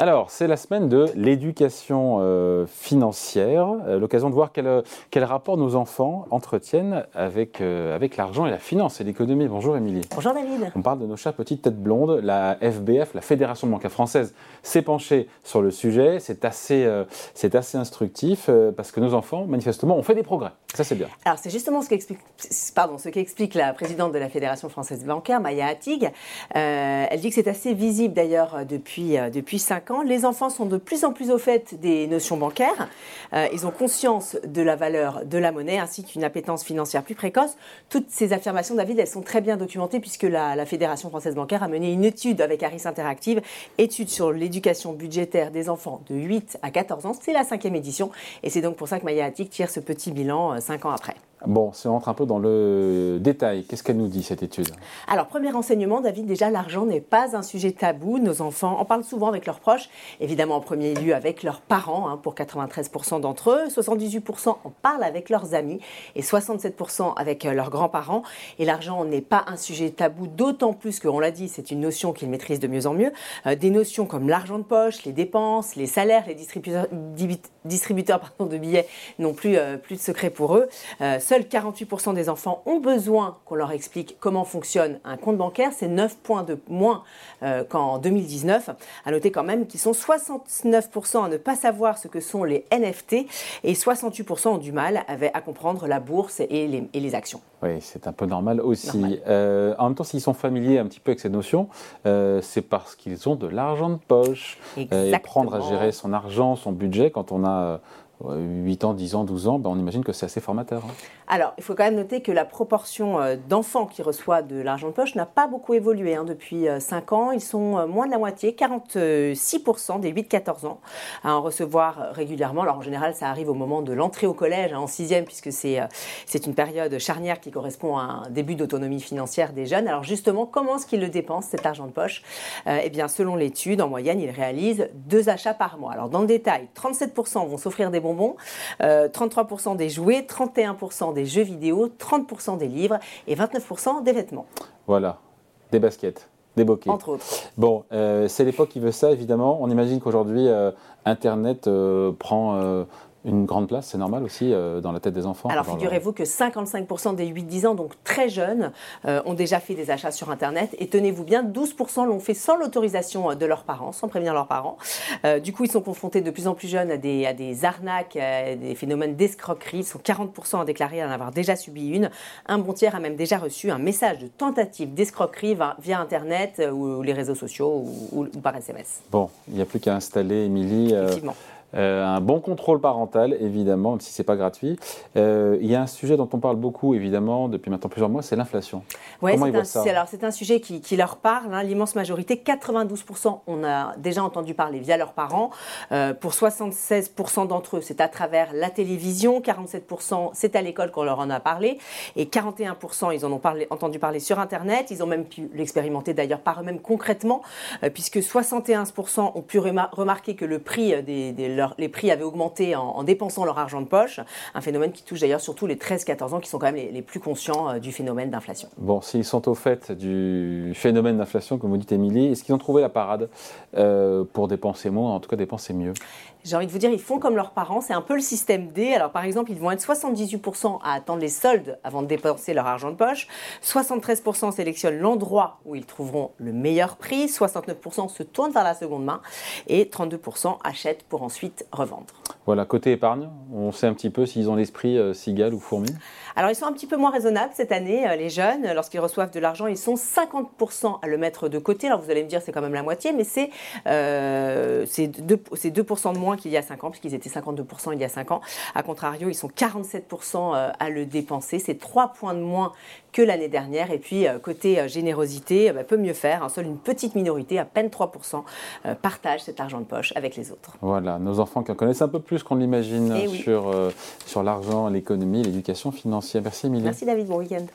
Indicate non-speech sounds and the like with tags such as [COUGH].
Alors, c'est la semaine de l'éducation euh, financière, euh, l'occasion de voir quel, quel, rapport nos enfants entretiennent avec, euh, avec l'argent et la finance et l'économie. Bonjour Émilie. Bonjour David. On parle de nos chats petites têtes blondes. La FBF, la Fédération bancaire française, s'est penchée sur le sujet. C'est assez, c'est assez instructif parce que nos enfants, manifestement, ont fait des progrès. Ça, c'est bien. Alors, c'est justement ce qu'explique, pardon, ce qu'explique la présidente de la Fédération française bancaire, Maya Attig. elle dit que c'est assez visible d'ailleurs depuis, depuis 5 les enfants sont de plus en plus au fait des notions bancaires. Euh, ils ont conscience de la valeur de la monnaie ainsi qu'une appétence financière plus précoce. Toutes ces affirmations, David, elles sont très bien documentées puisque la, Fédération française bancaire a mené une étude avec Harris Interactive, étude sur l'éducation budgétaire des enfants de 8 à 14 ans. C'est la cinquième édition et c'est donc pour ça que Maya Attic tire ce petit bilan 5 euh, ans après. Bon, si on rentre un peu dans le détail, qu'est-ce qu'elle nous dit cette étude? Alors, premier renseignement, David, déjà, l'argent n'est pas un sujet tabou. Nos enfants en parlent souvent avec leurs proches, évidemment en premier lieu avec leurs parents, hein, pour 93% d'entre eux. 78% en parlent avec leurs amis et 67% avec euh, leurs grands-parents. Et l'argent n'est pas un sujet tabou, d'autant plus qu'on l'a dit, c'est une notion qu'ils maîtrisent de mieux en mieux. Euh, des notions comme l'argent de poche, les dépenses, les salaires, les distributeurs, distributeurs [LAUGHS] de billets n'ont plus, euh, plus de secret pour eux. Seuls 48% des enfants ont besoin qu'on leur explique comment fonctionne un compte bancaire. C'est 9 points de moins euh, qu'en 2019. À noter quand même qu'ils sont 69% à ne pas savoir ce que sont les NFT et 68% ont du mal à, comprendre la bourse et les, et les actions. Oui, c'est un peu normal aussi. Euh, en même temps, s'ils sont familiers un petit peu avec ces notions, euh, c'est parce qu'ils ont de l'argent de poche. et prendre à gérer son argent, son budget, quand on a 8 ans, 10 ans, 12 ans, ben on imagine que c'est assez formateur. Hein. Alors, il faut quand même noter que la proportion euh, d'enfants qui reçoivent de l'argent de poche n'a pas beaucoup évolué hein, depuis 5 euh, ans. Ils sont euh, moins de la moitié, 46% des 8-14 ans, à en recevoir régulièrement. Alors, en général, ça arrive au moment de l'entrée au collège, hein, en 6e, puisque c'est une période charnière qui correspond à un début d'autonomie financière des jeunes. Alors, justement, comment est-ce qu'ils le dépensent, cet argent de poche? Eh bien, selon l'étude, en moyenne, ils réalisent deux achats par mois. Alors, dans le détail, 37% vont s'offrir des bonbons, 33% des jouets, 31% des jeux vidéo, 30% des livres et 29% des vêtements. Voilà, des baskets. Des bokeh. Entre autres. Bon, euh, c'est l'époque qui veut ça, évidemment. On imagine qu'aujourd'hui, euh, Internet euh, prend une grande place, c'est normal aussi euh, dans la tête des enfants Alors figurez-vous que 55% des 8-10 ans, donc très jeunes, euh, ont déjà fait des achats sur Internet. Et tenez-vous bien, 12% l'ont fait sans l'autorisation euh, de leurs parents, sans prévenir leurs parents. du coup, ils sont confrontés de plus en plus jeunes à des, à des arnaques, à des phénomènes d'escroquerie. Ils sont 40% à déclarer en avoir déjà subi une. Un bon tiers a même déjà reçu un message de tentative d'escroquerie via Internet ou, les réseaux sociaux ou, ou, par SMS. Bon, il n'y a plus qu'à installer, Émilie. Effectivement. Euh, un bon contrôle parental, évidemment, même si ce n'est pas gratuit. Euh, il y a un sujet dont on parle beaucoup, évidemment, depuis maintenant plusieurs mois, c'est l'inflation. Oui, c'est un, c'est un sujet qui, leur parle. Hein. L'immense majorité, 92%, on a déjà entendu parler via leurs parents. Euh, pour 76% d'entre eux, c'est à travers la télévision. 47%, c'est à l'école qu'on leur en a parlé. Et 41%, ils en ont parlé, entendu parler sur Internet. Ils ont même pu l'expérimenter d'ailleurs par eux-mêmes concrètement, puisque 71% ont pu remarquer que le prix des, des les prix avaient augmenté en, dépensant leur argent de poche. Un phénomène qui touche d'ailleurs surtout les 13-14 ans qui sont quand même les, plus conscients euh, du phénomène d'inflation. Bon, s'ils sont au fait du phénomène d'inflation, comme vous dites, Émilie, est-ce qu'ils ont trouvé la parade euh, pour dépenser moins, en tout cas dépenser mieux? J'ai envie de vous dire, ils font comme leurs parents. C'est un peu le système D. Alors, par exemple, ils vont être 78% à attendre les soldes avant de dépenser leur argent de poche. 73% sélectionnent l'endroit où ils trouveront le meilleur prix. 69% se tournent vers la seconde main. Et 32% achètent pour ensuite revendre. Voilà, côté épargne, on sait un petit peu s'ils ont l'esprit euh, cigale ou fourmi Alors, ils sont un petit peu moins raisonnables cette année, euh, les jeunes. Lorsqu'ils reçoivent de l'argent, ils sont 50% à le mettre de côté. Alors, vous allez me dire, c'est quand même la moitié, mais c'est euh, 2%, 2 de moins qu'il y a 5 ans, puisqu'ils étaient 52% il y a 5 ans. A contrario, ils sont 47% euh, à le dépenser. C'est 3 points de moins que l'année dernière. Et puis, côté générosité, bah, peut mieux faire. Seule une petite minorité, à peine 3%, partage cet argent de poche avec les autres. Voilà, nos enfants qui en connaissent un peu plus qu'on l'imagine eh sur, sur l'argent, l'économie, l'éducation financière. Merci Emilie. Merci David, bon week-end.